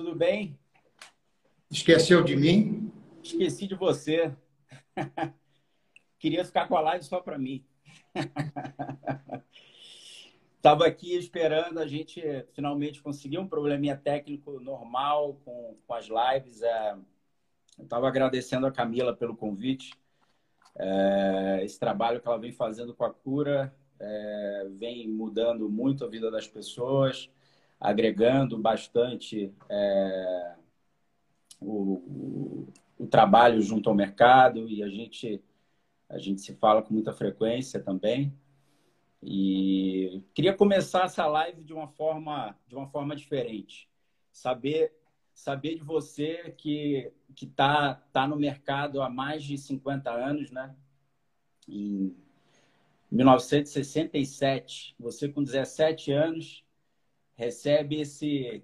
Tudo bem? Esqueceu de mim? Esqueci de você. Queria ficar com a live só para mim. Estava aqui esperando a gente finalmente conseguir um probleminha técnico normal com, com as lives. É, estava agradecendo a Camila pelo convite. É, esse trabalho que ela vem fazendo com a cura é, vem mudando muito a vida das pessoas, agregando bastante é, o, o, trabalho junto ao mercado e a gente, a gente se fala com muita frequência também. E queria começar essa live de uma forma, de uma forma diferente. Saber, saber de você que que está tá no mercado há mais de 50 anos, né? Em 1967, você com 17 anos recebe esse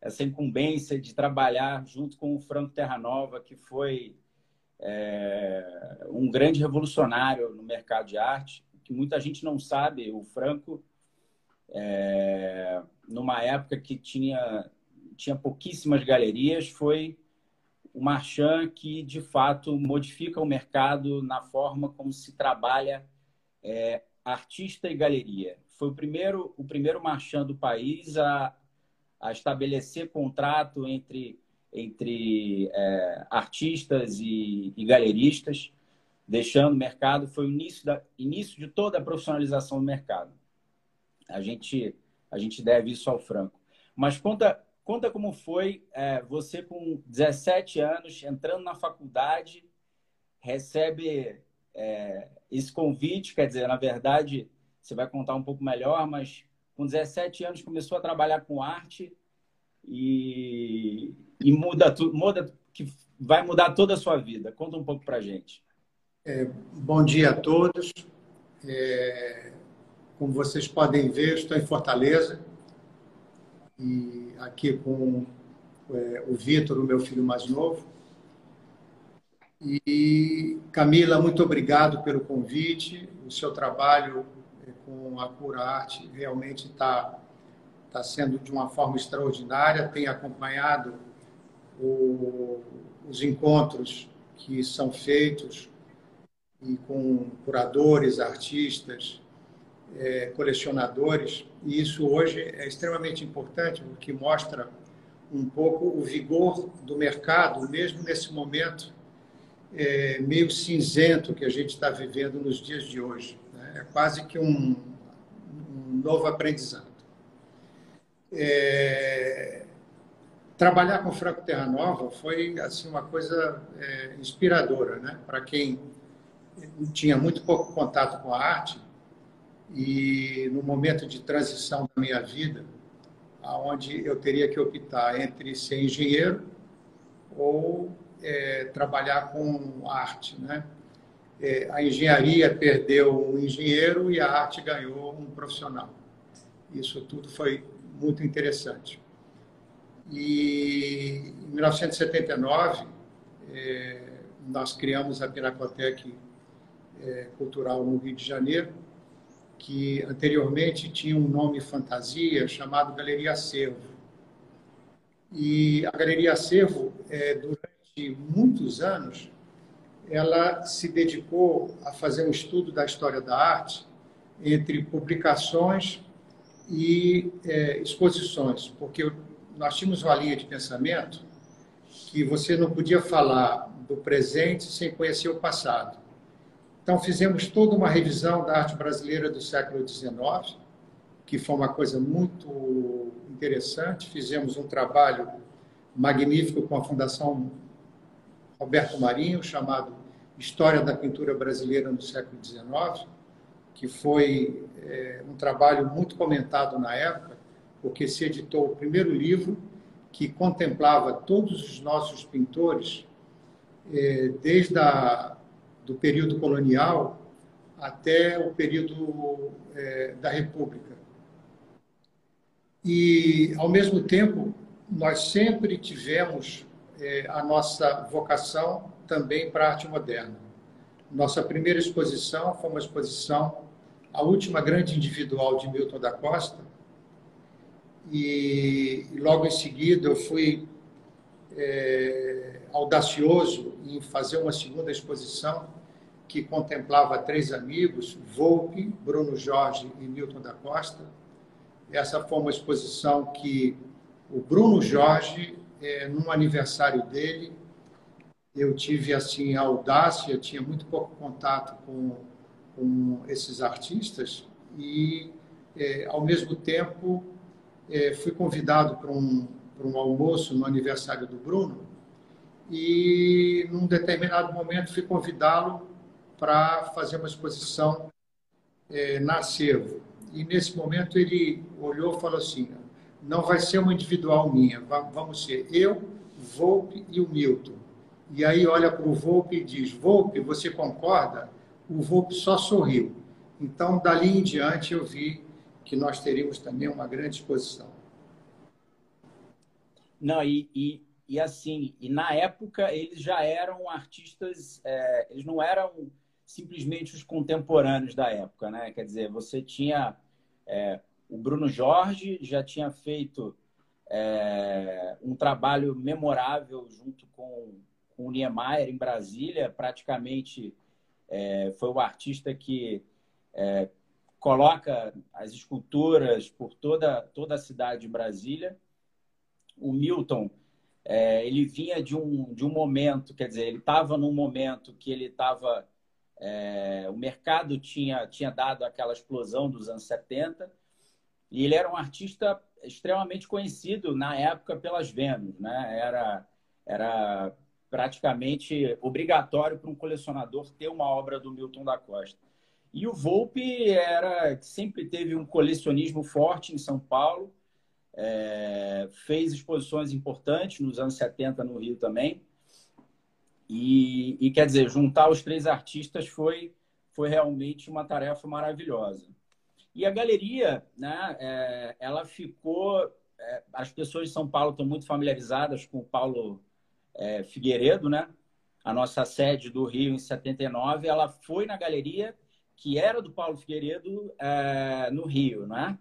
essa incumbência de trabalhar junto com o Franco Terranova, que foi é, um grande revolucionário no mercado de arte, que muita gente não sabe. O Franco, é, numa época que tinha, tinha pouquíssimas galerias, foi o marchand que, de fato, modifica o mercado na forma como se trabalha é, artista e galeria. Foi o primeiro, o primeiro marchand do país a, a estabelecer contrato entre, entre é, artistas e, e, galeristas, deixando o mercado. Foi o início, da, início de toda a profissionalização do mercado. A gente, a gente deve isso ao Franco. Mas conta, Conta como foi é, você com 17 anos, entrando na faculdade, recebe é, esse convite, quer dizer, na verdade, você vai contar um pouco melhor, mas com 17 anos começou a trabalhar com arte e, e muda tudo, muda, que vai mudar toda a sua vida. Conta um pouco para gente. É, bom dia a todos. É, como vocês podem ver, estou em Fortaleza e aqui com é, o Vitor, o meu filho mais novo. E Camila, muito obrigado pelo convite. O seu trabalho com a Cura Arte realmente está tá sendo de uma forma extraordinária. Tenho acompanhado o, os encontros que são feitos e com curadores, artistas, é, colecionadores, e isso hoje é extremamente importante, porque mostra um pouco o vigor do mercado, mesmo nesse momento é, meio cinzento que a gente está vivendo nos dias de hoje. É quase que um, um novo aprendizado. É, trabalhar com Franco Terra Nova foi assim uma coisa é, inspiradora, né? Para quem tinha muito pouco contato com a arte, e no momento de transição da minha vida, aonde eu teria que optar entre ser engenheiro ou é, trabalhar com arte, né? É, a engenharia perdeu um engenheiro e a arte ganhou um profissional. Isso tudo foi muito interessante. E em 1979 é, nós criamos a Pinacoteca é, Cultural no Rio de Janeiro que anteriormente tinha um nome fantasia chamado Galeria Acervo. E a Galeria Acervo, durante muitos anos, ela se dedicou a fazer um estudo da história da arte entre publicações e é, exposições, porque nós tínhamos uma linha de pensamento que você não podia falar do presente sem conhecer o passado. Então, fizemos toda uma revisão da arte brasileira do século XIX, que foi uma coisa muito interessante. Fizemos um trabalho magnífico com a Fundação Roberto Marinho, chamado História da Pintura Brasileira no século XIX, que foi é, um trabalho muito comentado na época, porque se editou o primeiro livro que contemplava todos os nossos pintores, é, desde a do período colonial até o período é, da República. E, ao mesmo tempo, nós sempre tivemos é, a nossa vocação também para a arte moderna. Nossa primeira exposição foi uma exposição, a última grande individual de Milton da Costa, e, e logo em seguida eu fui é, audacioso em fazer uma segunda exposição que contemplava três amigos, Volpe, Bruno Jorge e Milton da Costa. Essa foi uma exposição que o Bruno Jorge, é, num aniversário dele, eu tive assim a audácia, tinha muito pouco contato com, com esses artistas e, é, ao mesmo tempo, é, fui convidado para um, para um almoço no aniversário do Bruno e, num determinado momento, fui convidá-lo para fazer uma exposição é, na Acervo. E, nesse momento, ele olhou e falou assim, não vai ser uma individual minha, vamos ser eu, Volpe e o Milton. E aí olha para o Volpe e diz, Volpe, você concorda? O Volpe só sorriu. Então, dali em diante, eu vi que nós teríamos também uma grande exposição. Não, e, e, e assim, e na época eles já eram artistas, é, eles não eram simplesmente os contemporâneos da época, né? Quer dizer, você tinha é, o Bruno Jorge já tinha feito é, um trabalho memorável junto com, com o Niemeyer em Brasília, praticamente é, foi o artista que é, coloca as esculturas por toda, toda a cidade de Brasília. O Milton, é, ele vinha de um, de um momento, quer dizer, ele estava num momento que ele estava. É, o mercado tinha, tinha dado aquela explosão dos anos 70 e ele era um artista extremamente conhecido na época pelas Vênus, né? Era, era praticamente obrigatório para um colecionador ter uma obra do Milton da Costa. E o Volpe era sempre teve um colecionismo forte em São Paulo, é, fez exposições importantes nos anos 70 no Rio também. E, e, quer dizer, juntar os três artistas foi, foi realmente uma tarefa maravilhosa. E a galeria, né, é, ela ficou. É, as pessoas de São Paulo estão muito familiarizadas com o Paulo é, Figueiredo, né? A nossa sede do Rio em 79, ela foi na galeria que era do Paulo Figueiredo é, no Rio, não é?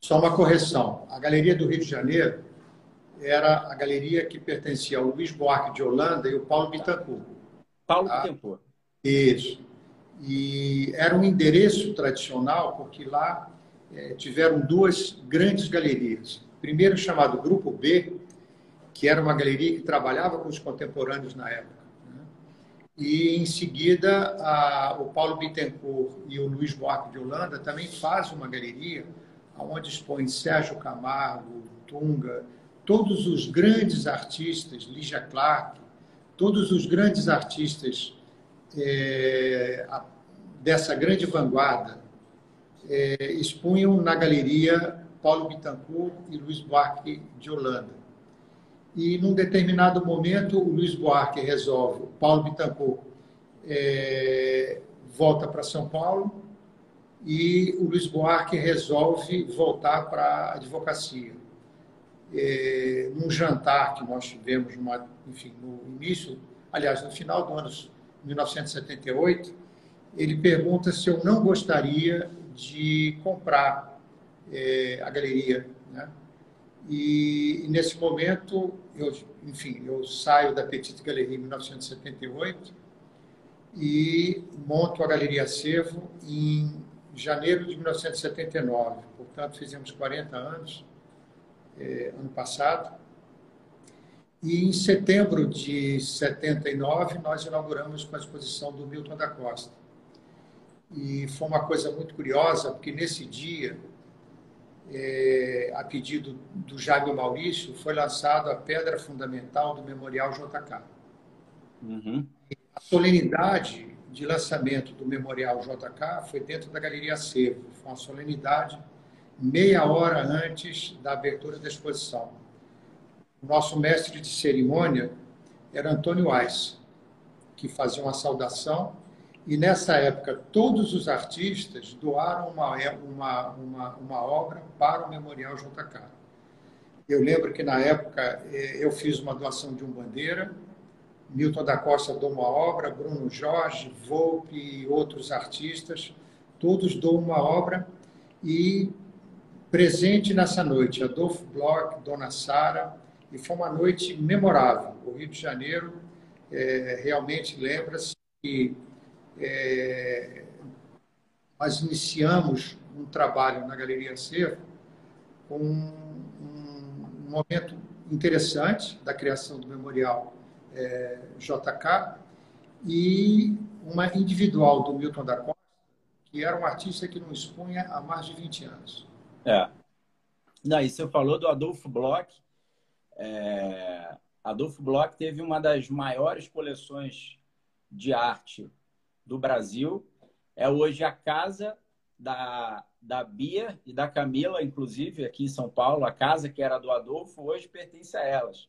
Só uma correção. A Galeria do Rio de Janeiro era a galeria que pertencia ao Luiz Buarque de Holanda e o Paulo Bittencourt. Paulo tá? Bittencourt. Isso. E era um endereço tradicional, porque lá é, tiveram duas grandes galerias. Primeiro chamado Grupo B, que era uma galeria que trabalhava com os contemporâneos na época. E, em seguida, a, o Paulo Bittencourt e o Luiz Buarque de Holanda também fazem uma galeria onde expõe Sérgio Camargo, Tunga, todos os grandes artistas, Lígia Clark, todos os grandes artistas é, dessa grande vanguarda é, expunham na galeria Paulo Bittencourt e Luiz Buarque de Holanda. E, num determinado momento, o Luiz Buarque resolve, o Paulo Bittencourt é, volta para São Paulo e o Luiz Buarque resolve voltar para a advocacia. É, num jantar que nós tivemos, enfim, no início, aliás, no final do ano 1978, ele pergunta se eu não gostaria de comprar é, a galeria, né? E, e, nesse momento, eu, enfim, eu saio da Petite Galerie em 1978 e monto a Galeria Acervo em janeiro de 1979. Portanto, fizemos 40 anos é, ano passado. E em setembro de 79, nós inauguramos com a exposição do Milton da Costa. E foi uma coisa muito curiosa, porque nesse dia é, a pedido do Jaime Maurício, foi lançada a pedra fundamental do Memorial JK. Uhum. A solenidade de lançamento do Memorial JK foi dentro da Galeria Acervo. Foi uma solenidade meia hora antes da abertura da exposição. O nosso mestre de cerimônia era Antônio Weiss, que fazia uma saudação e nessa época, todos os artistas doaram uma, uma, uma, uma obra para o Memorial JK. Eu lembro que na época eh, eu fiz uma doação de um bandeira, Milton da Costa doou uma obra, Bruno Jorge, Volpe e outros artistas, todos doam uma obra e presente nessa noite, Adolfo Bloch, Dona Sara, e foi uma noite memorável. O Rio de Janeiro é, realmente lembra-se que é, nós iniciamos um trabalho na Galeria Cervo com um, um momento interessante da criação do memorial é, JK e uma individual do Milton da Costa, que era um artista que não expunha há mais de 20 anos. É. Não, e você falou do Adolfo Bloch. É... Adolfo Bloch teve uma das maiores coleções de arte do Brasil. É hoje a casa da, da Bia e da Camila, inclusive, aqui em São Paulo. A casa que era do Adolfo hoje pertence a elas.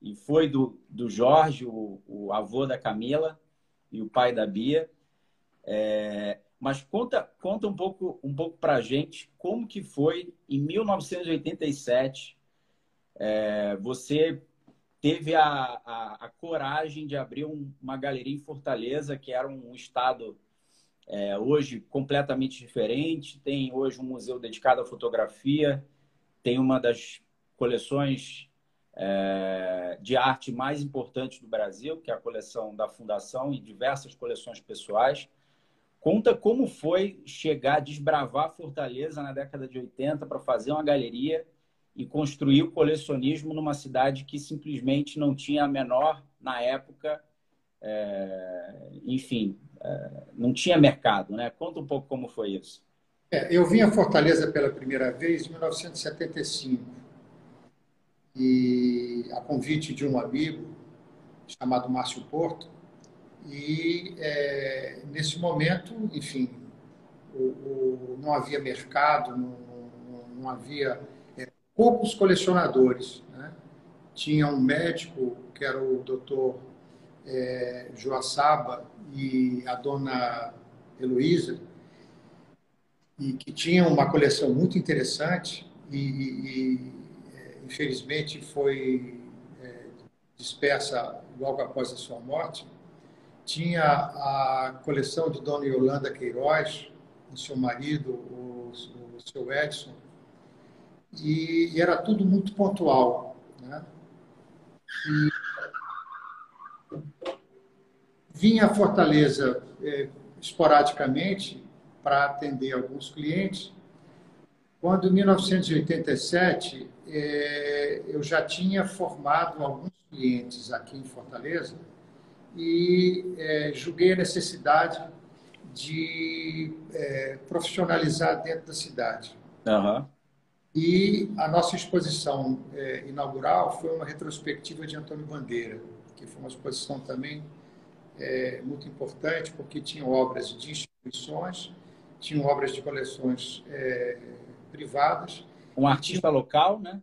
E foi do, do Jorge, o, o avô da Camila, e o pai da Bia. É, mas conta, conta um pouco, um pouco para a gente como que foi em 1987. É, você teve a, a, a, coragem de abrir um, uma galeria em Fortaleza, que era um estado é, hoje completamente diferente. Tem hoje um museu dedicado à fotografia, tem uma das coleções é, de arte mais importantes do Brasil, que é a coleção da Fundação e diversas coleções pessoais. Conta como foi chegar, desbravar Fortaleza na década de 80 para fazer uma galeria e construir o colecionismo numa cidade que simplesmente não tinha a menor, na época, é, enfim, é, não tinha mercado, né? Conta um pouco como foi isso. É, eu vim a Fortaleza pela primeira vez em 1975 e a convite de um amigo chamado Márcio Porto e é, nesse momento, enfim, o, o, não havia mercado, não, não, não havia poucos colecionadores. Né? Tinha um médico que era o doutor é, Joaçaba e a dona Heloísa, e que tinham uma coleção muito interessante e, e é, infelizmente foi é, dispersa logo após a sua morte tinha a coleção de Dona Yolanda Queiroz, do seu marido, o, o seu Edson, e, e, era tudo muito pontual. Né? Vinha a Fortaleza é, esporadicamente para atender alguns clientes. Quando, em 1987, é, eu já tinha formado alguns clientes aqui em Fortaleza, e é, julguei a necessidade de profissionalizar dentro da cidade. Uhum. E a nossa exposição é, inaugural foi uma retrospectiva de Antônio Bandeira, que foi uma exposição também é, muito importante, porque tinha obras de instituições, tinham obras de coleções é, privadas. Um artista tinha... local, né?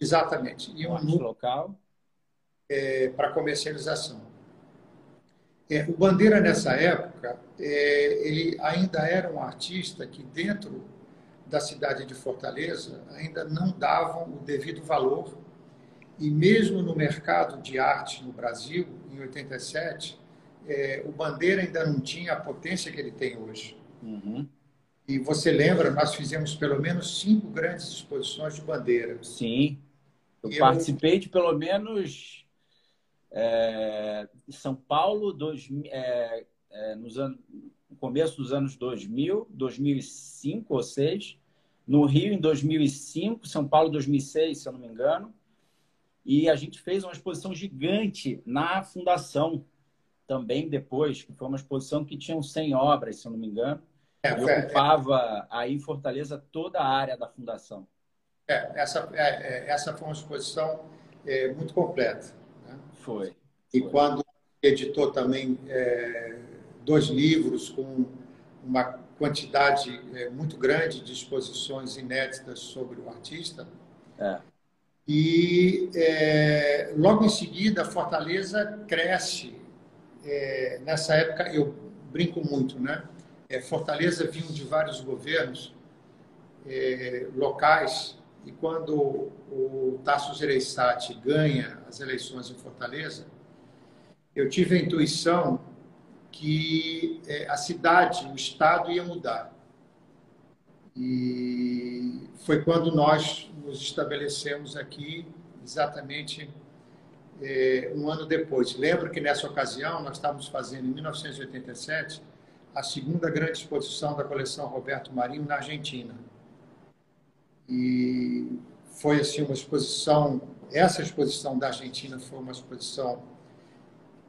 Exatamente. E um, um artista local. É, para comercialização. É, o Bandeira, nessa época, é, ele ainda era um artista que, dentro da cidade de Fortaleza, ainda não davam o devido valor. E mesmo no mercado de arte no Brasil, em 87, é, o Bandeira ainda não tinha a potência que ele tem hoje. Uhum. E você lembra, nós fizemos pelo menos cinco grandes exposições de Bandeira. Sim. Eu, eu participei de pelo menos é, São Paulo, dois, é, é, nos no começo dos anos 2000, 2005 ou 2006. No Rio, em 2005. São Paulo, 2006, se eu não me engano. E a gente fez uma exposição gigante na Fundação também depois, que foi uma exposição que tinha 100 obras, se eu não me engano. É, e é, ocupava aí em Fortaleza toda a área da Fundação. É, essa, é, essa foi uma exposição muito completa. Foi. E quando editou também é, dois livros com uma quantidade é, muito grande de exposições inéditas sobre o artista. É. E é, logo em seguida, Fortaleza cresce. É, nessa época, eu brinco muito, né? É, Fortaleza vinha de vários governos é, locais e quando o Tasso Gereissati ganha as eleições em Fortaleza, eu tive a intuição que é, a cidade, o estado ia mudar. E foi quando nós nos estabelecemos aqui, exatamente é, um ano depois. Lembro que nessa ocasião nós estávamos fazendo, em 1987, a segunda grande exposição da coleção Roberto Marinho na Argentina. E foi assim uma exposição, essa exposição da Argentina foi uma exposição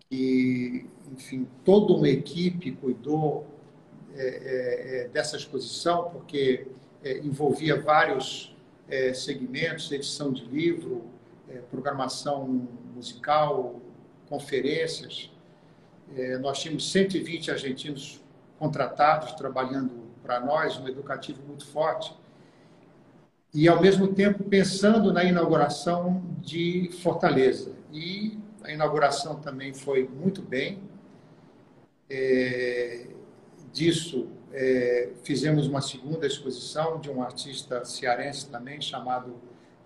que, enfim, toda uma equipe cuidou é, é, é dessa exposição, porque é, envolvia vários é, segmentos, edição de livro, programação musical, conferências. nós tínhamos 120 argentinos contratados trabalhando para nós, um educativo muito forte e, ao mesmo tempo, pensando na inauguração de Fortaleza. E a inauguração também foi muito bem. É, disso, é, fizemos uma segunda exposição de um artista cearense também, chamado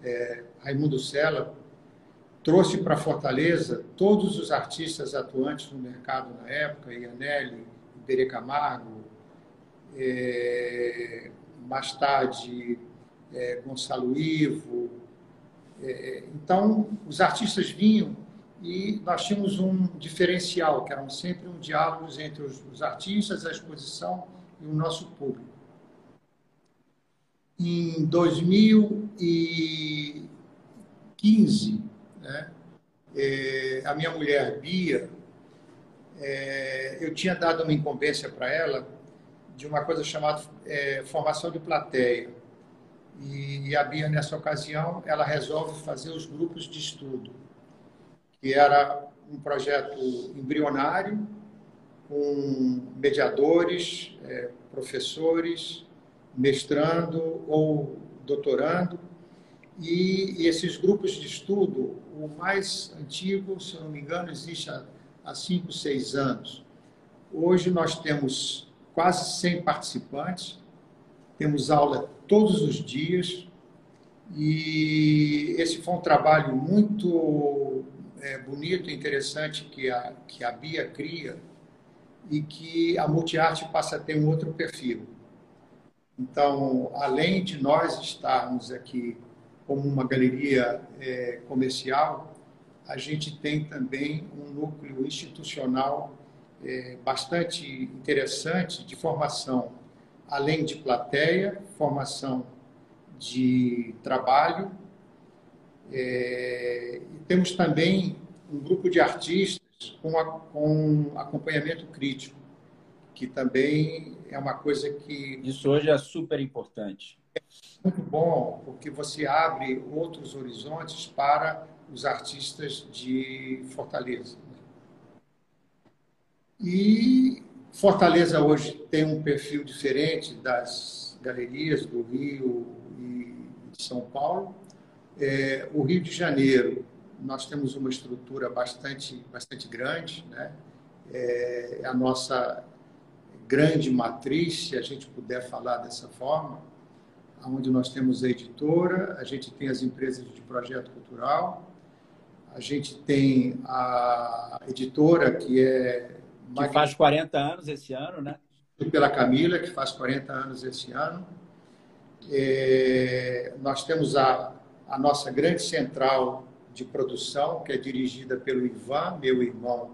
é, Raimundo Sela. Trouxe para Fortaleza todos os artistas atuantes no mercado na época, Ianelli, Iberê Camargo, é, mais tarde é, Gonçalo Ivo. É, então, os artistas vinham e nós tínhamos um diferencial, que eram sempre um diálogo entre os, os artistas, a exposição e o nosso público. Em 2015, né, é, a minha mulher Bia, é, eu tinha dado uma incumbência para ela de uma coisa chamada é, formação de plateia. E, a Bia, nessa ocasião, ela resolve fazer os grupos de estudo, que era um projeto embrionário, com mediadores, é, professores, mestrando ou doutorando. E, e, esses grupos de estudo, o mais antigo, se não me engano, existe há, há cinco, seis anos. Hoje nós temos quase 100 participantes, temos aula todos os dias e esse foi um trabalho muito é, bonito e interessante que a, que a Bia cria e que a Multiarte passa a ter um outro perfil. Então, além de nós estarmos aqui como uma galeria é, comercial, a gente tem também um núcleo institucional é, bastante interessante de formação além de plateia, formação de trabalho. É, temos também um grupo de artistas com, a, com acompanhamento crítico, que também é uma coisa que. Isso hoje é super importante. É muito bom, porque você abre outros horizontes para os artistas de Fortaleza. E Fortaleza hoje tem um perfil diferente das galerias do Rio e de São Paulo. É, o Rio de Janeiro, nós temos uma estrutura bastante, bastante grande, né? É, é a nossa grande matriz, se a gente puder falar dessa forma, onde nós temos a editora, a gente tem as empresas de projeto cultural, a gente tem a editora, que é que faz 40 anos esse ano, né? Pela Camila, que faz 40 anos esse ano. É, nós temos a, a nossa grande central de produção, que é dirigida pelo Ivan, meu irmão,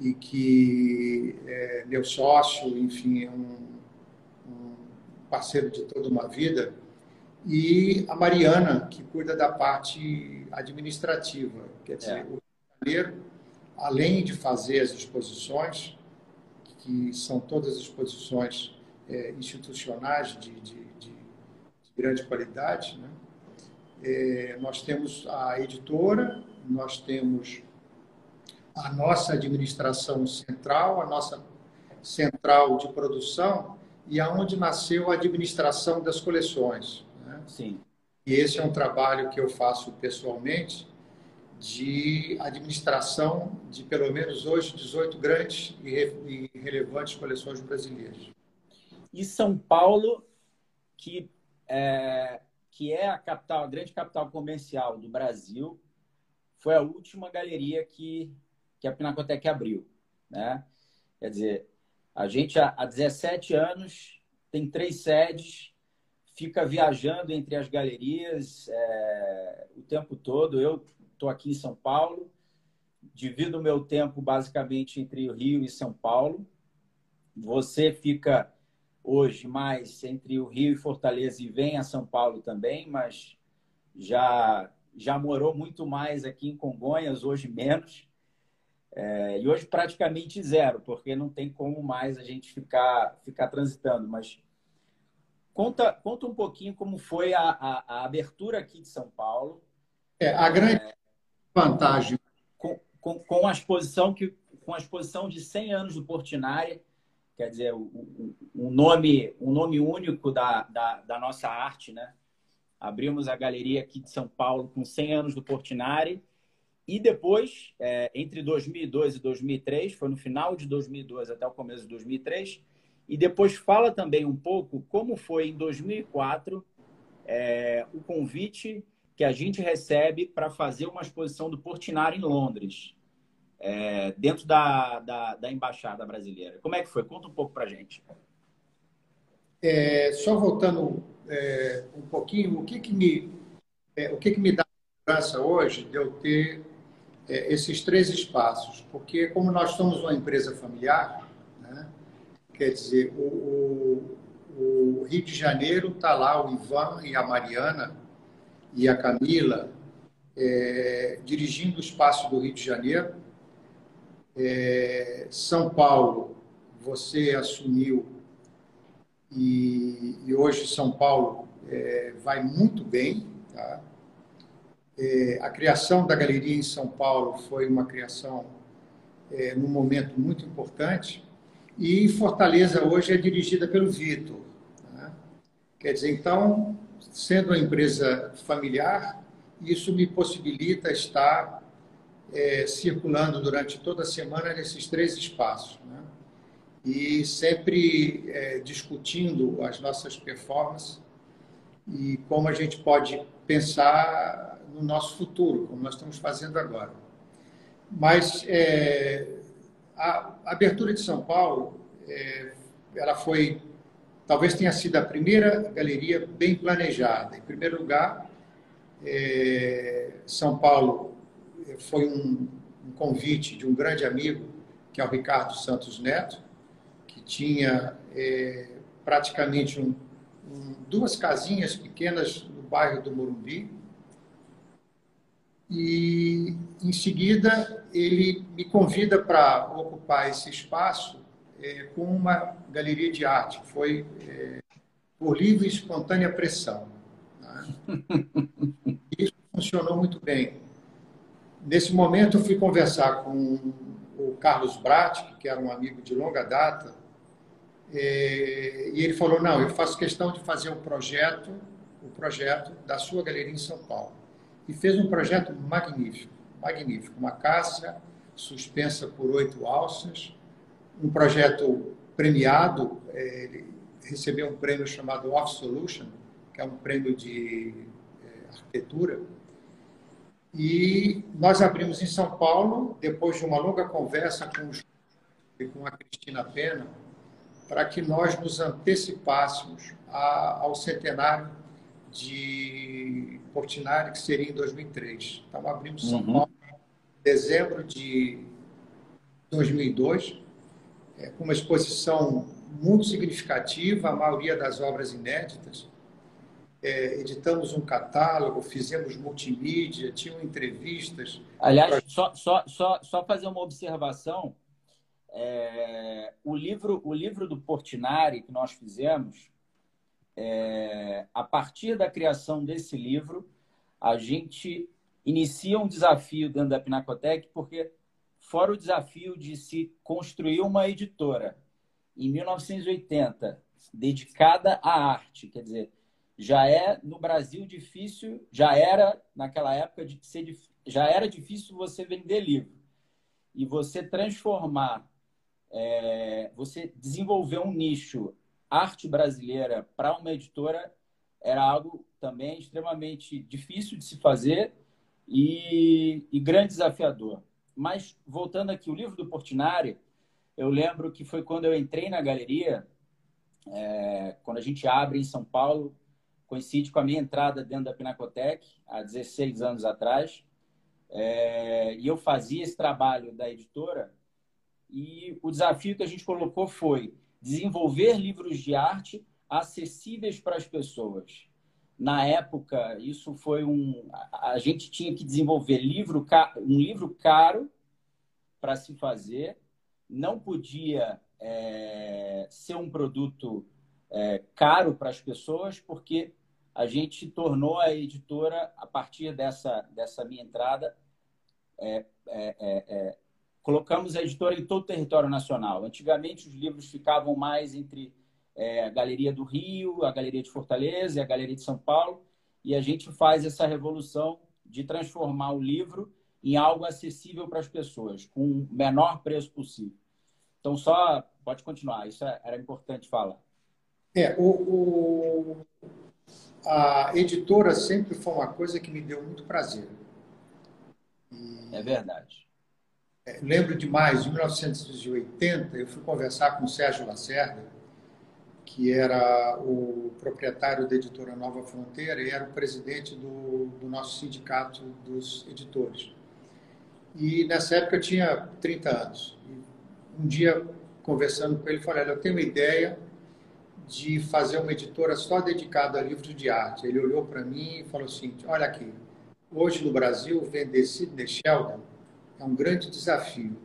e que é meu sócio, enfim, é um, um parceiro de toda uma vida, e a Mariana, que cuida da parte administrativa, quer dizer, é. o Rio de Janeiro além de fazer as exposições, que são todas exposições é, institucionais de, de, de, de, grande qualidade, né? É, nós temos a editora, nós temos a nossa administração central, a nossa central de produção e aonde nasceu a administração das coleções. Né? Sim. E esse é um trabalho que eu faço pessoalmente de administração de pelo menos hoje 18 grandes e relevantes coleções brasileiras. E São Paulo, que é, que é a capital, a grande capital comercial do Brasil, foi a última galeria que, que a Pinacotec abriu. Né? Quer dizer, a gente há 17 anos tem três sedes fica viajando entre as galerias é, o tempo todo. Eu estou aqui em São Paulo, divido o meu tempo basicamente entre o Rio e São Paulo. Você fica hoje mais entre o Rio e Fortaleza e vem a São Paulo também, mas já já morou muito mais aqui em Congonhas, hoje menos. É, e hoje praticamente zero, porque não tem como mais a gente ficar, ficar transitando. Mas conta, conta um pouquinho como foi a, a, a abertura aqui de São Paulo. É, a grande é, vantagem. Com, com, com, a exposição que, com a exposição de 100 anos do Portinari, quer dizer, um, nome, um nome único da, da, da nossa arte, né? Abrimos a galeria aqui de São Paulo com 100 anos do Portinari. E depois, é, entre 2002 e 2003, foi no final de 2002 até o começo de 2003, e depois fala também um pouco como foi em 2004 é, o convite que a gente recebe para fazer uma exposição do Portinari em Londres, é, dentro da, da, da, Embaixada Brasileira. Como é que foi? Conta um pouco para a gente. É, só voltando é, um pouquinho, o que, que me é, o que, que me dá segurança hoje de eu ter é, esses três espaços, porque como nós somos uma empresa familiar, né, quer dizer, o, o, o Rio de Janeiro está lá o Ivan e a Mariana e a Camila é, dirigindo o espaço do Rio de Janeiro. É, São Paulo, você assumiu e, e hoje São Paulo é, vai muito bem, tá? É, a criação da galeria em São Paulo foi uma criação é, num momento muito importante. E Fortaleza hoje é dirigida pelo Vitor. Né? Quer dizer, então, sendo uma empresa familiar, isso me possibilita estar é, circulando durante toda a semana nesses três espaços. Né? E sempre é, discutindo as nossas performances e como a gente pode pensar no nosso futuro, como nós estamos fazendo agora. Mas é, a abertura de São Paulo, é, ela foi, talvez tenha sido a primeira galeria bem planejada. Em primeiro lugar, é, São Paulo foi um, um convite de um grande amigo, que é o Ricardo Santos Neto, que tinha é, praticamente um, um, duas casinhas pequenas no bairro do Morumbi, e em seguida ele me convida para ocupar esse espaço é, com uma galeria de arte, foi é, por livre e espontânea pressão. Né? Isso funcionou muito bem. Nesse momento eu fui conversar com o Carlos Brat, que era um amigo de longa data, é, e ele falou: não, eu faço questão de fazer um projeto, o um projeto da sua galeria em São Paulo e fez um projeto magnífico, magnífico. Uma caça suspensa por oito alças, um projeto premiado, é, ele recebeu um prêmio chamado Off Solution, que é um prêmio de é, arquitetura. E nós abrimos em São Paulo, depois de uma longa conversa com, com a Cristina Pena, para que nós nos antecipássemos a, ao centenário de Portinari, que seria em 2003. Então, abrimos São uhum. Paulo em dezembro de 2002, é, com uma exposição muito significativa, a maioria das obras inéditas. É, editamos um catálogo, fizemos multimídia, tinham entrevistas. Aliás, só, só, só, só fazer uma observação. É, o, livro, o livro do Portinari que nós fizemos, é, a partir da criação desse livro, a gente inicia um desafio dentro da Pinacotec, porque fora o desafio de se construir uma editora em 1980 dedicada à arte, quer dizer, já é no Brasil difícil, já era naquela época de ser já era difícil você vender livro e você transformar, é, você desenvolver um nicho arte brasileira para uma editora era algo também extremamente difícil de se fazer e, e, grande desafiador. Mas, voltando aqui, o livro do Portinari, eu lembro que foi quando eu entrei na galeria, é, quando a gente abre em São Paulo, coincide com a minha entrada dentro da Pinacotec, há 16 anos atrás. É, e eu fazia esse trabalho da editora e o desafio que a gente colocou foi desenvolver livros de arte acessíveis para as pessoas. Na época, isso foi um. A gente tinha que desenvolver livro, um livro caro para se fazer, não podia é, ser um produto é, caro para as pessoas, porque a gente tornou a editora, a partir dessa, dessa minha entrada, é, é, é, é colocamos a editora em todo o território nacional. Antigamente, os livros ficavam mais entre é, a Galeria do Rio, a Galeria de Fortaleza e a Galeria de São Paulo, e a gente faz essa revolução de transformar o livro em algo acessível para as pessoas, com o menor preço possível. Então, só pode continuar, isso era importante falar. É, o, o, a editora sempre foi uma coisa que me deu muito prazer. É verdade. É, lembro demais, em 1980, eu fui conversar com o Sérgio Lacerda, que era o proprietário da editora Nova Fronteira e era o presidente do, do nosso sindicato dos editores. E nessa época eu tinha 30 anos. Um dia, conversando com ele, falei: Olha, eu tenho uma ideia de fazer uma editora só dedicada a livros de arte. Ele olhou para mim e falou assim: Olha aqui, hoje no Brasil, vender Sidney Sheldon é um grande desafio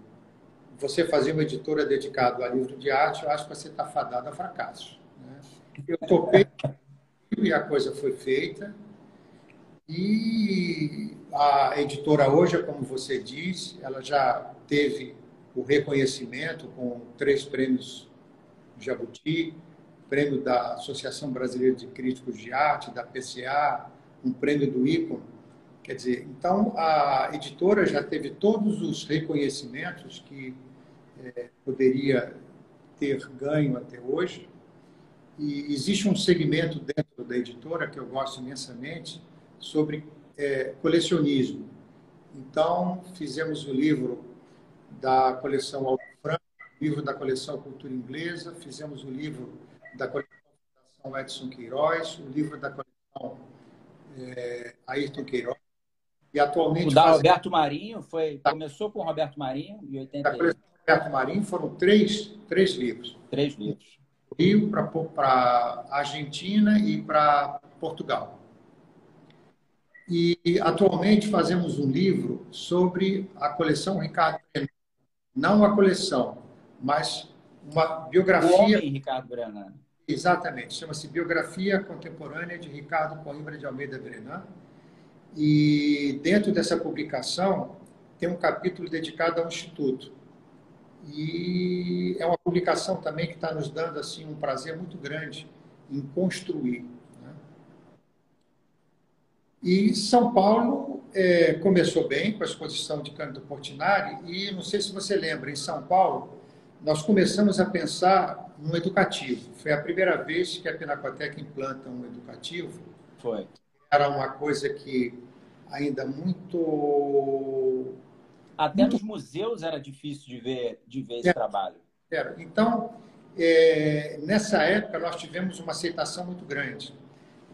você fazer uma editora dedicada a livro de arte, eu acho que você está fadado a fracasso. Né? Eu topei e a coisa foi feita. E a editora hoje, como você disse, ela já teve o reconhecimento com três prêmios Jabuti, prêmio da Associação Brasileira de Críticos de Arte, da PCA, um prêmio do ICON. Quer dizer, então a editora já teve todos os reconhecimentos que é, poderia ter ganho até hoje. E existe um segmento dentro da editora que eu gosto imensamente sobre é, colecionismo. Então, fizemos o livro da coleção Alto Franco, livro da coleção Cultura Inglesa, fizemos o livro da coleção Edson Queiroz, o livro da coleção é, Ayrton Queiroz. E atualmente. O da Roberto Marinho foi. Começou com o Roberto Marinho em 81. Roberto Marinho foram três, três livros. Três livros. Rio para Argentina e para Portugal. E atualmente fazemos um livro sobre a coleção Ricardo. Não a coleção, mas uma biografia. O homem Ricardo Brenan. Exatamente, chama-se Biografia Contemporânea de Ricardo Coimbra de Almeida Brenan. E dentro dessa publicação tem um capítulo dedicado ao Instituto. E é uma publicação também que está nos dando assim um prazer muito grande em construir. Né? E São Paulo é, começou bem com a exposição de Cândido Portinari e não sei se você lembra, em São Paulo nós começamos a pensar no educativo. Foi a primeira vez que a Pinacoteca implanta um educativo. Foi. Era uma coisa que ainda muito até nos museus era difícil de ver, de ver esse é, trabalho. Era. Então, é, nessa época, nós tivemos uma aceitação muito grande.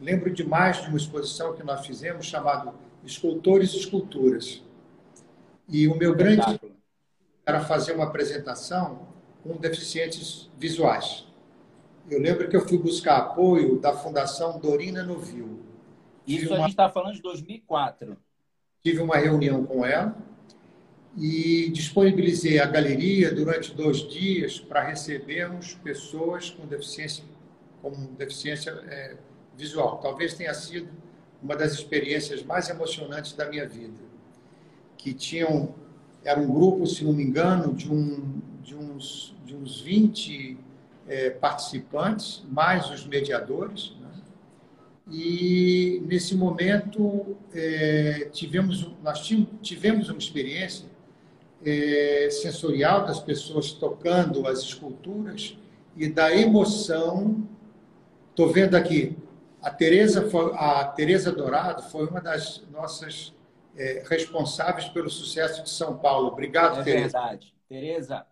Lembro demais de uma exposição que nós fizemos chamado Escultores e Esculturas. E o meu grande era fazer uma apresentação com deficientes visuais. Eu lembro que eu fui buscar apoio da Fundação Dorina Novil. Isso uma... a gente está falando de 2004. Tive uma reunião com ela e disponibilizei a galeria durante dois dias para recebermos pessoas com deficiência, com deficiência é, visual. Talvez tenha sido uma das experiências mais emocionantes da minha vida. Que tinham, era um grupo, se não me engano, de, um, de, uns, de uns 20 é, participantes, mais os mediadores. Né? E nesse momento é, tivemos, nós tivemos uma experiência é, sensorial das pessoas tocando as esculturas e da emoção. Estou vendo aqui, a Teresa, a Teresa Dourado foi uma das nossas é, responsáveis pelo sucesso de São Paulo. Obrigado, é Teresa. É verdade. Teresa.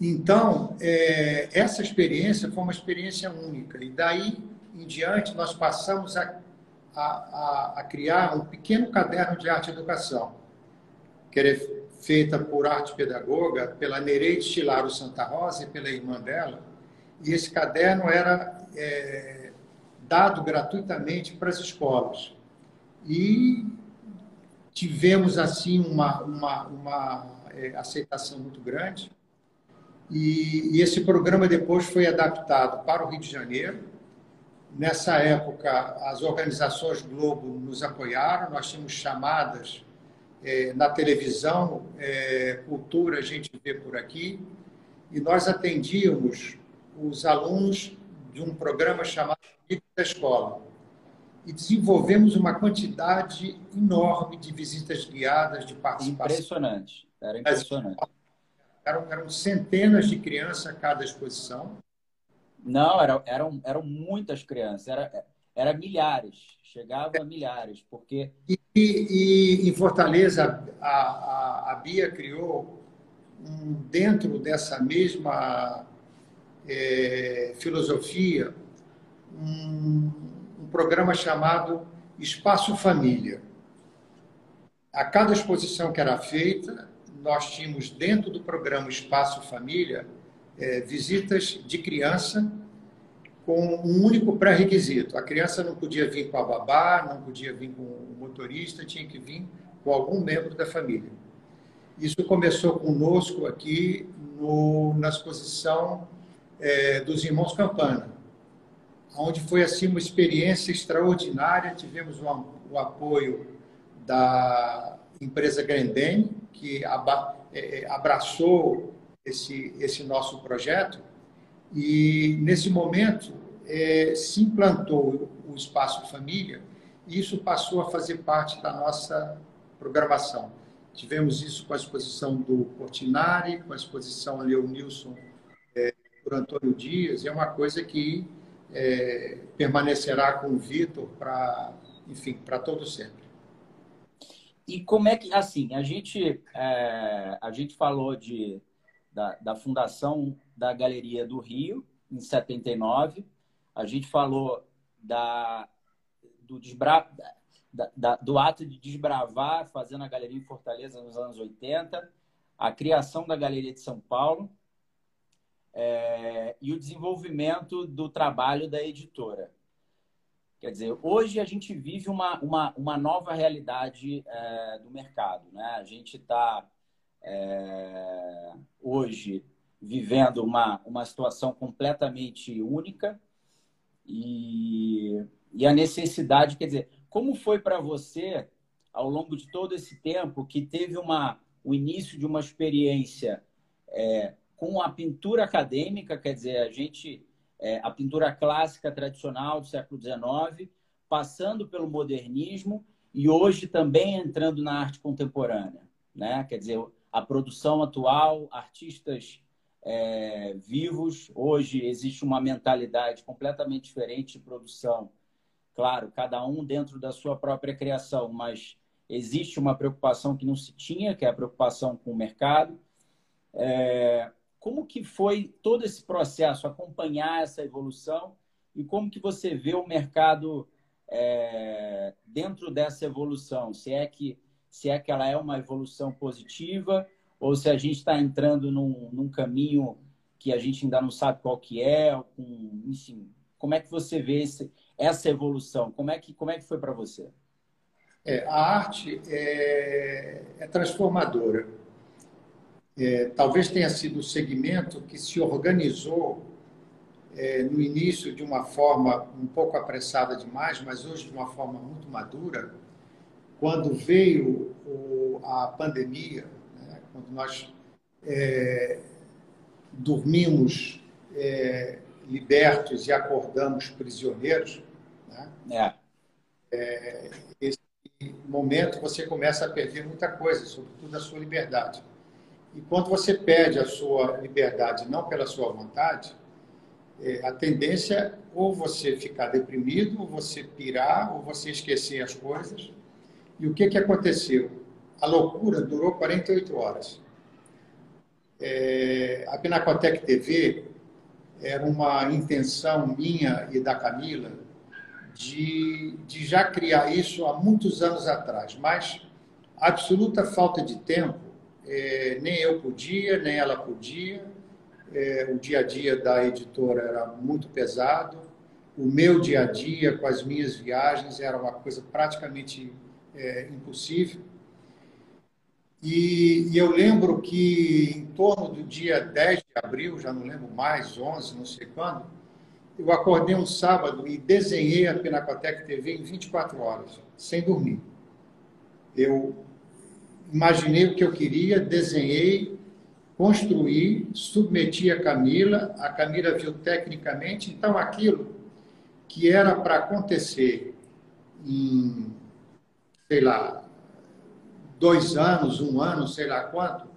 Então, é, essa experiência foi uma experiência única. E daí em diante, nós passamos a, a, a, a criar um pequeno caderno de arte e educação, que era feita por arte pedagoga, pela Nereide Chilaro Santa Rosa e pela irmã dela. E esse caderno era é, dado gratuitamente para as escolas. E tivemos, assim, uma, uma, uma é, aceitação muito grande. E, e esse programa depois foi adaptado para o Rio de Janeiro. Nessa época, as organizações Globo nos apoiaram, nós tínhamos chamadas é, na televisão, é, cultura a gente vê por aqui, e nós atendíamos os alunos de um programa chamado Amigo da Escola. E desenvolvemos uma quantidade enorme de visitas guiadas, de participação. Impressionante, era impressionante. Eram, eram centenas de crianças a cada exposição. Não, eram, eram, eram muitas crianças, era, era milhares, chegava a milhares, porque... E, e, e em Fortaleza, a, a, a Bia criou, um, dentro dessa mesma é, filosofia, um, um programa chamado Espaço Família. A cada exposição que era feita, nós tínhamos dentro do programa Espaço Família é, visitas de criança com um único pré-requisito. A criança não podia vir com a babá, não podia vir com o motorista, tinha que vir com algum membro da família. Isso começou conosco aqui no, na exposição é, dos Irmãos Campana, onde foi assim uma experiência extraordinária. Tivemos o, o apoio da empresa Grendene, que é, é abraçou esse, esse nosso projeto e, nesse momento, é, se implantou o Espaço Família e isso passou a fazer parte da nossa programação. Tivemos isso com a exposição do Portinari, com a exposição Leonilson é, por Antônio Dias, é uma coisa que é, permanecerá com o Vitor para, enfim, para todo sempre. E como é que, assim, a gente, é, a gente falou de, da, da fundação da Galeria do Rio, em 79. A gente falou da, do, desbra... da, da, do ato de desbravar, fazendo a Galeria em Fortaleza nos anos 80, a criação da Galeria de São Paulo é... e o desenvolvimento do trabalho da editora. Quer dizer, hoje a gente vive uma, uma, uma nova realidade é, do mercado. Né? A gente está é, hoje vivendo uma, uma situação completamente única e, e a necessidade, quer dizer, como foi para você, ao longo de todo esse tempo, que teve uma, o início de uma experiência é, com a pintura acadêmica, quer dizer, a gente, é, a pintura clássica tradicional do século XIX, passando pelo modernismo e hoje também entrando na arte contemporânea, né? Quer dizer, a produção atual, artistas é, vivos. Hoje existe uma mentalidade completamente diferente de produção. Claro, cada um dentro da sua própria criação, mas existe uma preocupação que não se tinha, que é a preocupação com o mercado. É, como que foi todo esse processo, acompanhar essa evolução e como que você vê o mercado é, dentro dessa evolução? Se é que se é que ela é uma evolução positiva ou se a gente está entrando num, num, caminho que a gente ainda não sabe qual que é, com, enfim, como é que você vê esse, essa evolução? Como é que, como é que foi para você? É, a arte é, é transformadora. É, talvez tenha sido o segmento que se organizou é, no início de uma forma um pouco apressada demais, mas hoje de uma forma muito madura. Quando veio o, a pandemia, quando nós é, dormimos é, libertos e acordamos prisioneiros, né? é. É, esse momento você começa a perder muita coisa, sobretudo a sua liberdade. E quando você perde a sua liberdade não pela sua vontade, é, a tendência é ou você ficar deprimido, ou você pirar, ou você esquecer as coisas. E o que, que aconteceu? A loucura durou 48 horas. É, a Pinacotec TV era uma intenção minha e da Camila de, de já criar isso há muitos anos atrás, mas absoluta falta de tempo, é, nem eu podia, nem ela podia, é, o dia a dia da editora era muito pesado, o meu dia a dia com as minhas viagens era uma coisa praticamente é, impossível. E, e, eu lembro que em torno do dia 10 de abril, já não lembro mais, 11, não sei quando, eu acordei um sábado e desenhei a Pinacotec TV em 24 horas, sem dormir. Eu imaginei o que eu queria, desenhei, construí, submeti a Camila, a Camila viu tecnicamente, então aquilo que era para acontecer em, sei lá, dois anos, um ano, sei lá quanto,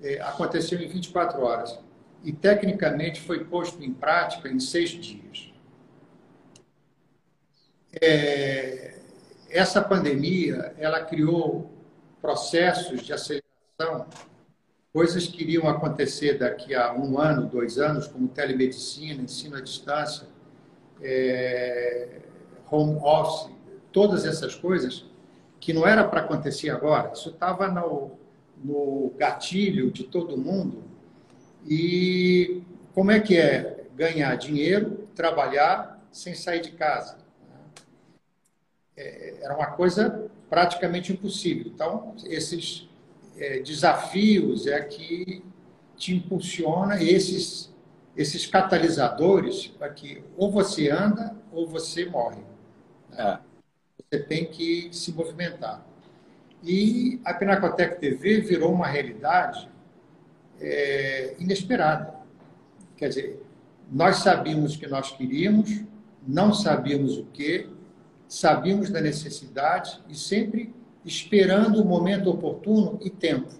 é, aconteceu em 24 horas. E, tecnicamente, foi posto em prática em seis dias. É, essa pandemia, ela criou processos de aceleração, coisas que iriam acontecer daqui a um ano, dois anos, como telemedicina, ensino à distância, é, home office, todas essas coisas, que não era para acontecer agora, isso estava no, no gatilho de todo mundo. E como é que é ganhar dinheiro, trabalhar sem sair de casa? É, era uma coisa praticamente impossível. Então, esses é, desafios é que te impulsiona esses esses catalisadores para que ou você anda ou você morre. É você tem que se movimentar. E a Pinacotec TV virou uma realidade é, inesperada. Quer dizer, nós sabíamos que nós queríamos, não sabíamos o que, sabíamos da necessidade e sempre esperando o momento oportuno e tempo.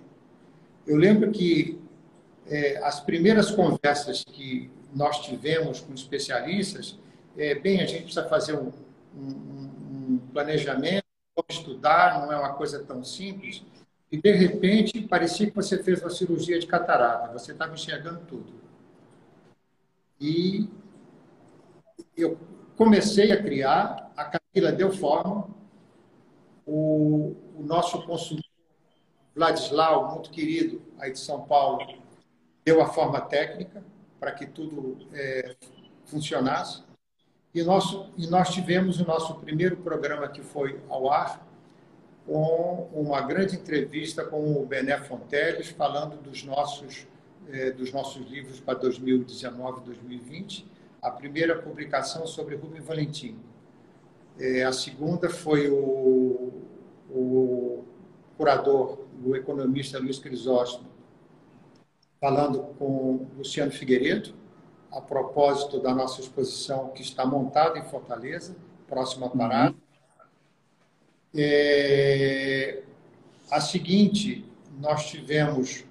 Eu lembro que é, as primeiras conversas que nós tivemos com especialistas, é, bem, a gente precisa fazer um, um, um planejamento, estudar, não é uma coisa tão simples. E, de repente, parecia que você fez uma cirurgia de catarata, você estava enxergando tudo. E eu comecei a criar, a Camila deu forma, o, o nosso consultor, Vladislau, muito querido, aí de São Paulo, deu a forma técnica para que tudo é, funcionasse. E, nosso, e nós tivemos o nosso primeiro programa que foi ao ar, com uma grande entrevista com o Bené Fonteles, falando dos nossos, eh, dos nossos livros para 2019 e 2020. A primeira publicação sobre Rubem Valentim. Eh, a segunda foi o, o curador, o economista Luiz Crisóstomo, falando com Luciano Figueiredo, a propósito da nossa exposição que está montada em Fortaleza, próxima uhum. parada. É, a seguinte, nós tivemos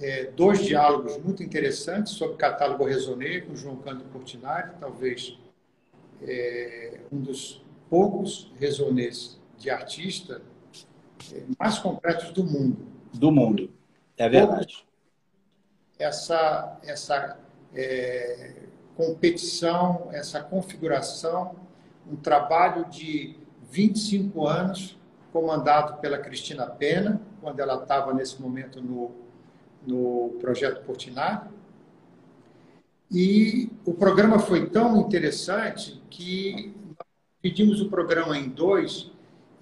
é, dois diálogos muito interessantes sobre catálogo Resonei com João Cândido Portinari, talvez é, um dos poucos resonês de artista é, mais completos do mundo. Do mundo, é verdade. Essa, essa é, competição, essa configuração, um trabalho de 25 anos, comandado pela Cristina Pena, quando ela estava nesse momento no, no projeto Portinari. E o programa foi tão interessante que pedimos o programa em dois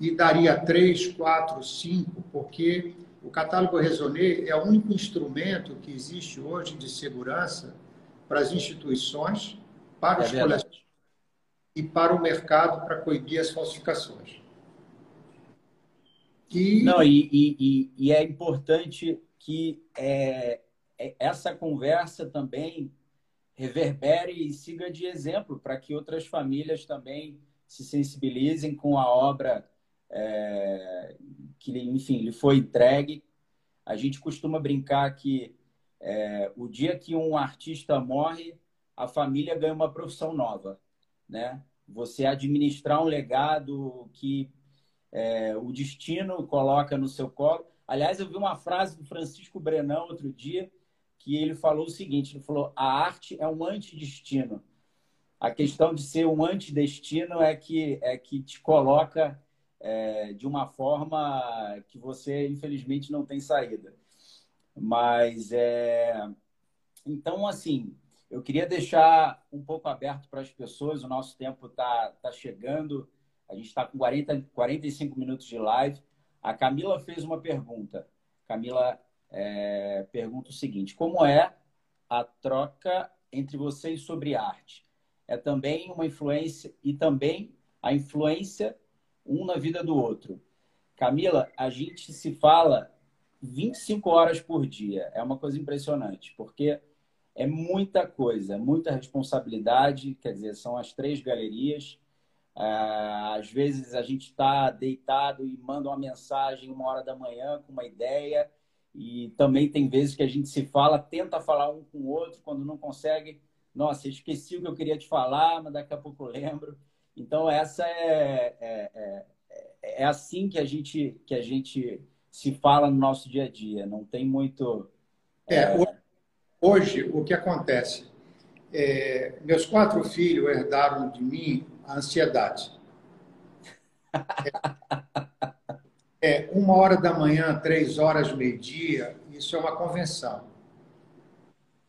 e daria três, quatro, cinco, porque o catálogo Resonê é o único instrumento que existe hoje de segurança para as instituições, para os é colecionadores e para o mercado para coibir as falsificações. E... Não, e, e, e é importante que é, é, essa conversa também reverbere e siga de exemplo para que outras famílias também se sensibilizem com a obra é, que, enfim, lhe foi entregue. A gente costuma brincar que é, o dia que um artista morre, a família ganha uma profissão nova, né? Você administrar um legado que é, o destino coloca no seu colo. Aliás, eu vi uma frase do Francisco Brenão outro dia que ele falou o seguinte: ele falou, a arte é um antidestino. A questão de ser um antidestino é que, é que te coloca é, de uma forma que você, infelizmente, não tem saída. Mas, é... então, assim, eu queria deixar um pouco aberto para as pessoas, o nosso tempo está tá chegando, a gente está com 40, 45 minutos de live. A Camila fez uma pergunta. Camila é, pergunta o seguinte: como é a troca entre vocês sobre arte? É também uma influência e também a influência um na vida do outro. Camila, a gente se fala 25 horas por dia. É uma coisa impressionante, porque é muita coisa, muita responsabilidade. Quer dizer, são as três galerias. Ah, às vezes a gente está deitado e manda uma mensagem uma hora da manhã com uma ideia. E também tem vezes que a gente se fala, tenta falar um com o outro, quando não consegue. Nossa, esqueci o que eu queria te falar, mas daqui a pouco lembro. Então, essa é, é, é, é assim que a, gente, que a gente se fala no nosso dia a dia. Não tem muito. É, é hoje, o que acontece? É, meus quatro filhos herdaram de mim a ansiedade. É, uma hora da manhã, três horas, meio-dia, isso é uma convenção.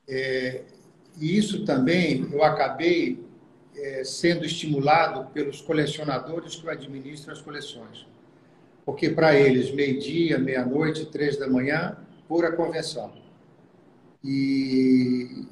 É, e isso também eu acabei é, sendo estimulado pelos colecionadores que administram as coleções. Porque para eles, meio-dia, meia-noite, três da manhã, pura convenção. E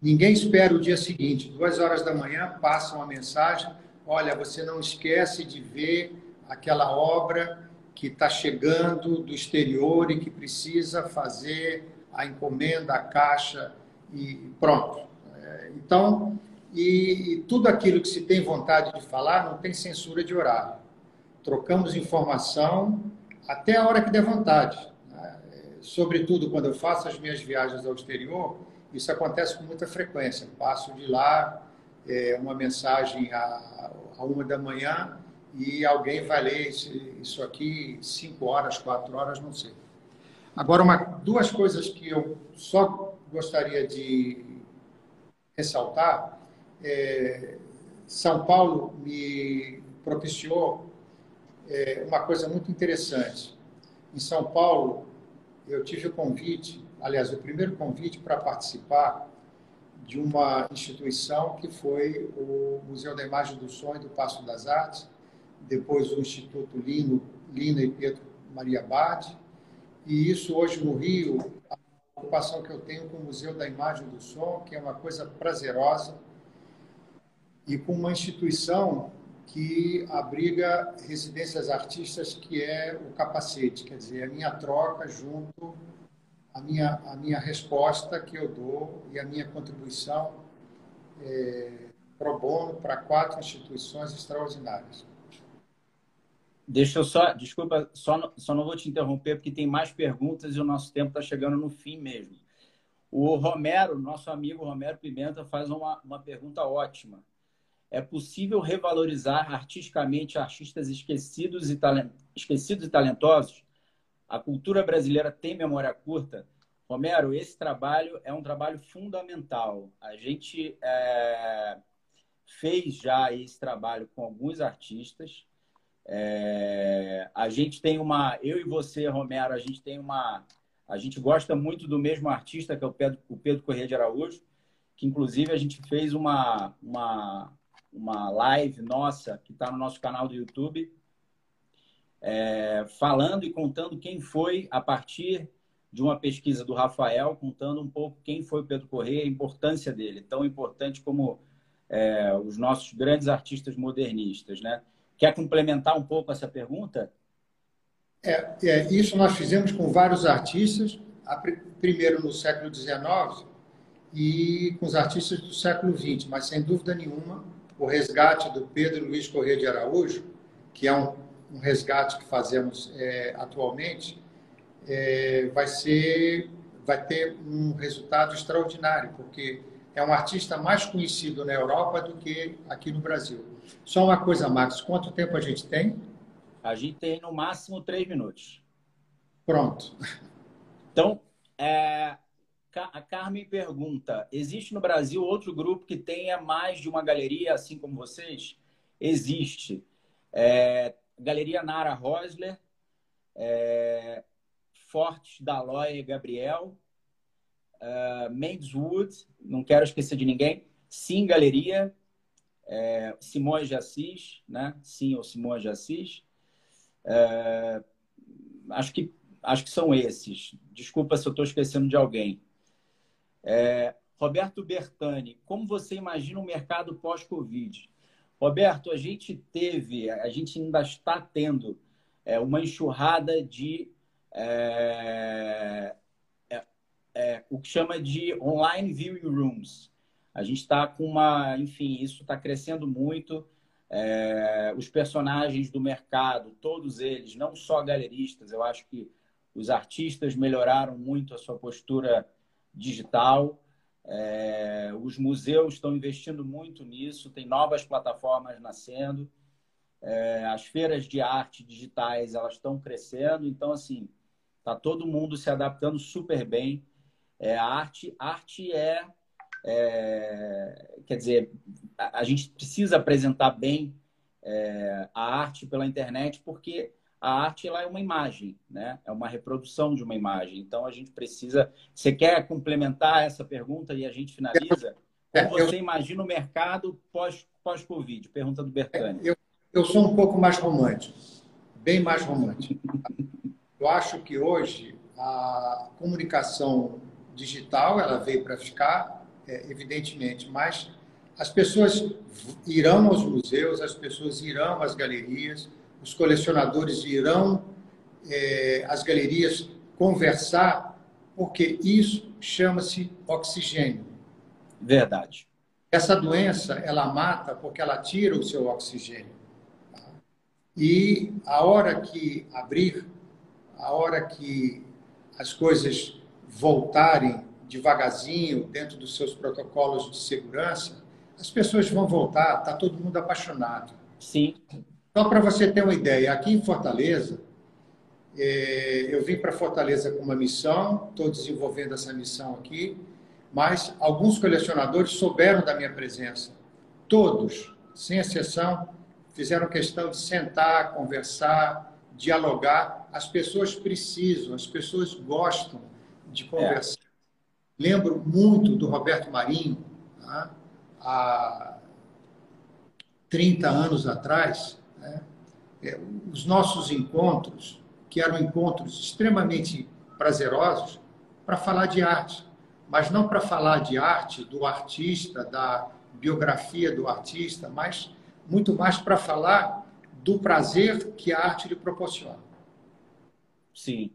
ninguém espera o dia seguinte. Duas horas da manhã, passa uma mensagem: olha, você não esquece de ver aquela obra que está chegando do exterior e que precisa fazer a encomenda, a caixa e pronto. É, então, e, e tudo aquilo que se tem vontade de falar não tem censura de horário. Trocamos informação até a hora que der vontade. Né? Sobretudo quando eu faço as minhas viagens ao exterior, isso acontece com muita frequência. Passo de lá é, uma mensagem a, a uma da manhã e alguém vai ler isso aqui cinco horas, quatro horas, não sei. Agora, uma, duas coisas que eu só gostaria de ressaltar é, São Paulo me propiciou é, uma coisa muito interessante. Em São Paulo, eu tive o convite, aliás, o primeiro convite para participar de uma instituição que foi o Museu da Imagem do Som e do Passo das Artes, depois o Instituto Lino, Lina e Pedro Maria Bade, e isso hoje no Rio, a ocupação que eu tenho com o Museu da Imagem do Som, que é uma coisa prazerosa, e com uma instituição que abriga residências artistas, que é o capacete, quer dizer, a minha troca junto, a minha, a minha resposta que eu dou e a minha contribuição é, pro bono para quatro instituições extraordinárias. Deixa eu só, desculpa, só, só não vou te interromper, porque tem mais perguntas e o nosso tempo está chegando no fim mesmo. O Romero, nosso amigo Romero Pimenta, faz uma, uma pergunta ótima é possível revalorizar artisticamente artistas esquecidos e, talent... esquecidos e talentosos? A cultura brasileira tem memória curta? Romero, esse trabalho é um trabalho fundamental. A gente é... fez já esse trabalho com alguns artistas. É... A gente tem uma, eu e você, Romero, a gente tem uma, a gente gosta muito do mesmo artista que é o Pedro, o Pedro Corrêa de Araújo, que inclusive a gente fez uma, uma uma live nossa que está no nosso canal do YouTube, é, falando e contando quem foi a partir de uma pesquisa do Rafael, contando um pouco quem foi o Pedro Corrêa, a importância dele, tão importante como é, os nossos grandes artistas modernistas, né? Quer complementar um pouco essa pergunta? É, é isso nós fizemos com vários artistas, primeiro no século XIX e com os artistas do século XX, mas sem dúvida nenhuma o resgate do Pedro Luiz Corrêa de Araújo, que é um, um resgate que fazemos é, atualmente, é, vai ser, vai ter um resultado extraordinário, porque é um artista mais conhecido na Europa do que aqui no Brasil. Só uma coisa, Max, quanto tempo a gente tem? A gente tem no máximo três minutos. Pronto. Então, é, a Carmen pergunta: existe no Brasil outro grupo que tenha mais de uma galeria, assim como vocês? Existe. É, galeria Nara Rosler, é, Fortes Daloy e Gabriel, uh, Mendes Wood, não quero esquecer de ninguém, Sim Galeria, é, Simões de Assis, né? Sim ou Simões de Assis. É, acho, que, acho que são esses. Desculpa se eu estou esquecendo de alguém. É, Roberto Bertani, como você imagina o mercado pós-Covid? Roberto, a gente teve, a gente ainda está tendo é, uma enxurrada de é, o que chama de online viewing rooms. A gente está com uma, enfim, isso está crescendo muito. É, os personagens do mercado, todos eles, não só galeristas, eu acho que os artistas melhoraram muito a sua postura digital. É, os museus estão investindo muito nisso, tem novas plataformas nascendo. É, as feiras de arte digitais elas estão crescendo, então assim está todo mundo se adaptando super bem. É, a arte, arte é é, quer dizer, a, a, gente precisa apresentar bem é, a arte pela internet, porque a arte ela é uma imagem, né? É uma reprodução de uma imagem. Então a gente precisa. Você quer complementar essa pergunta e a gente finaliza? Como você imagina o mercado pós pós Covid? Pergunta do Bertani. Eu, eu sou um pouco mais romântico, bem mais romântico. Eu acho que hoje a comunicação digital ela veio para ficar é, evidentemente, mas as pessoas irão aos museus, as pessoas irão às galerias, os colecionadores irão é, às galerias conversar, porque isso chama-se oxigênio. Verdade. Essa doença, ela mata porque ela tira o seu oxigênio. E a hora que abrir, a hora que as coisas voltarem devagarzinho, dentro dos seus protocolos de segurança, as pessoas vão voltar, está todo mundo apaixonado. Sim. Só para você ter uma ideia, aqui em Fortaleza, é, eu vim para Fortaleza com uma missão, estou desenvolvendo essa missão aqui, mas alguns colecionadores souberam da minha presença. Todos, sem exceção, fizeram questão de sentar, conversar, dialogar. As pessoas precisam, as pessoas gostam de conversar. É. Lembro muito do Roberto Marinho, tá? há 30 anos atrás, né? é, os nossos encontros, que eram encontros extremamente prazerosos, para falar de arte, mas não para falar de arte do artista, da biografia do artista, mas muito mais para falar do prazer que a arte lhe proporciona. Sim.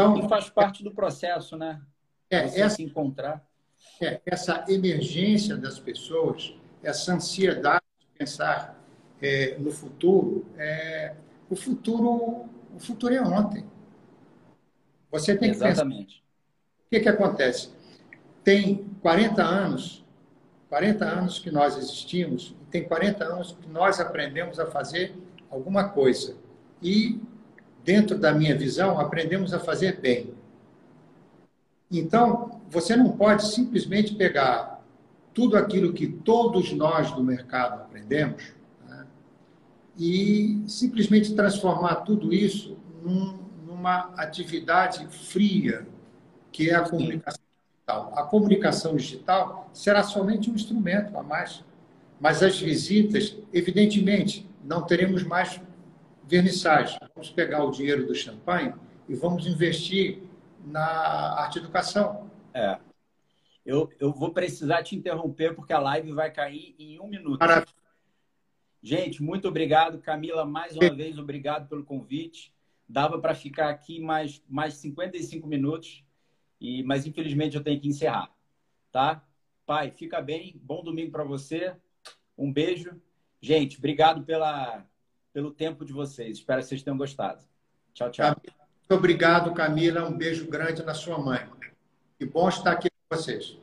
Então, e faz parte do processo, né? É, Você essa, se encontrar. É, essa emergência das pessoas, essa ansiedade de pensar é, no futuro, é, o futuro, o futuro é ontem. Você tem que Exatamente. pensar. O que, que acontece? Tem 40 anos, 40 anos que nós existimos, e tem 40 anos que nós aprendemos a fazer alguma coisa. E, dentro da minha visão, aprendemos a fazer bem. Então, você não pode simplesmente pegar tudo aquilo que todos nós do mercado aprendemos né, e simplesmente transformar tudo isso num, numa atividade fria, que é a comunicação digital. A comunicação digital será somente um instrumento a mais. Mas as visitas, evidentemente, não teremos mais vernissagem. Vamos pegar o dinheiro do champanhe e vamos investir na arte educação. É. Eu, eu vou precisar te interromper porque a live vai cair em um minuto. Maravilha. Gente, muito obrigado. Camila, mais uma vez, obrigado pelo convite. Dava para ficar aqui mais, mais 55 minutos, e, mas infelizmente eu tenho que encerrar. Tá? Pai, fica bem. Bom domingo para você. Um beijo. Gente, obrigado pela, pelo tempo de vocês. Espero que vocês tenham gostado. Tchau, tchau. Muito obrigado, Camila. Um beijo grande na sua mãe. Que bom estar aqui com vocês.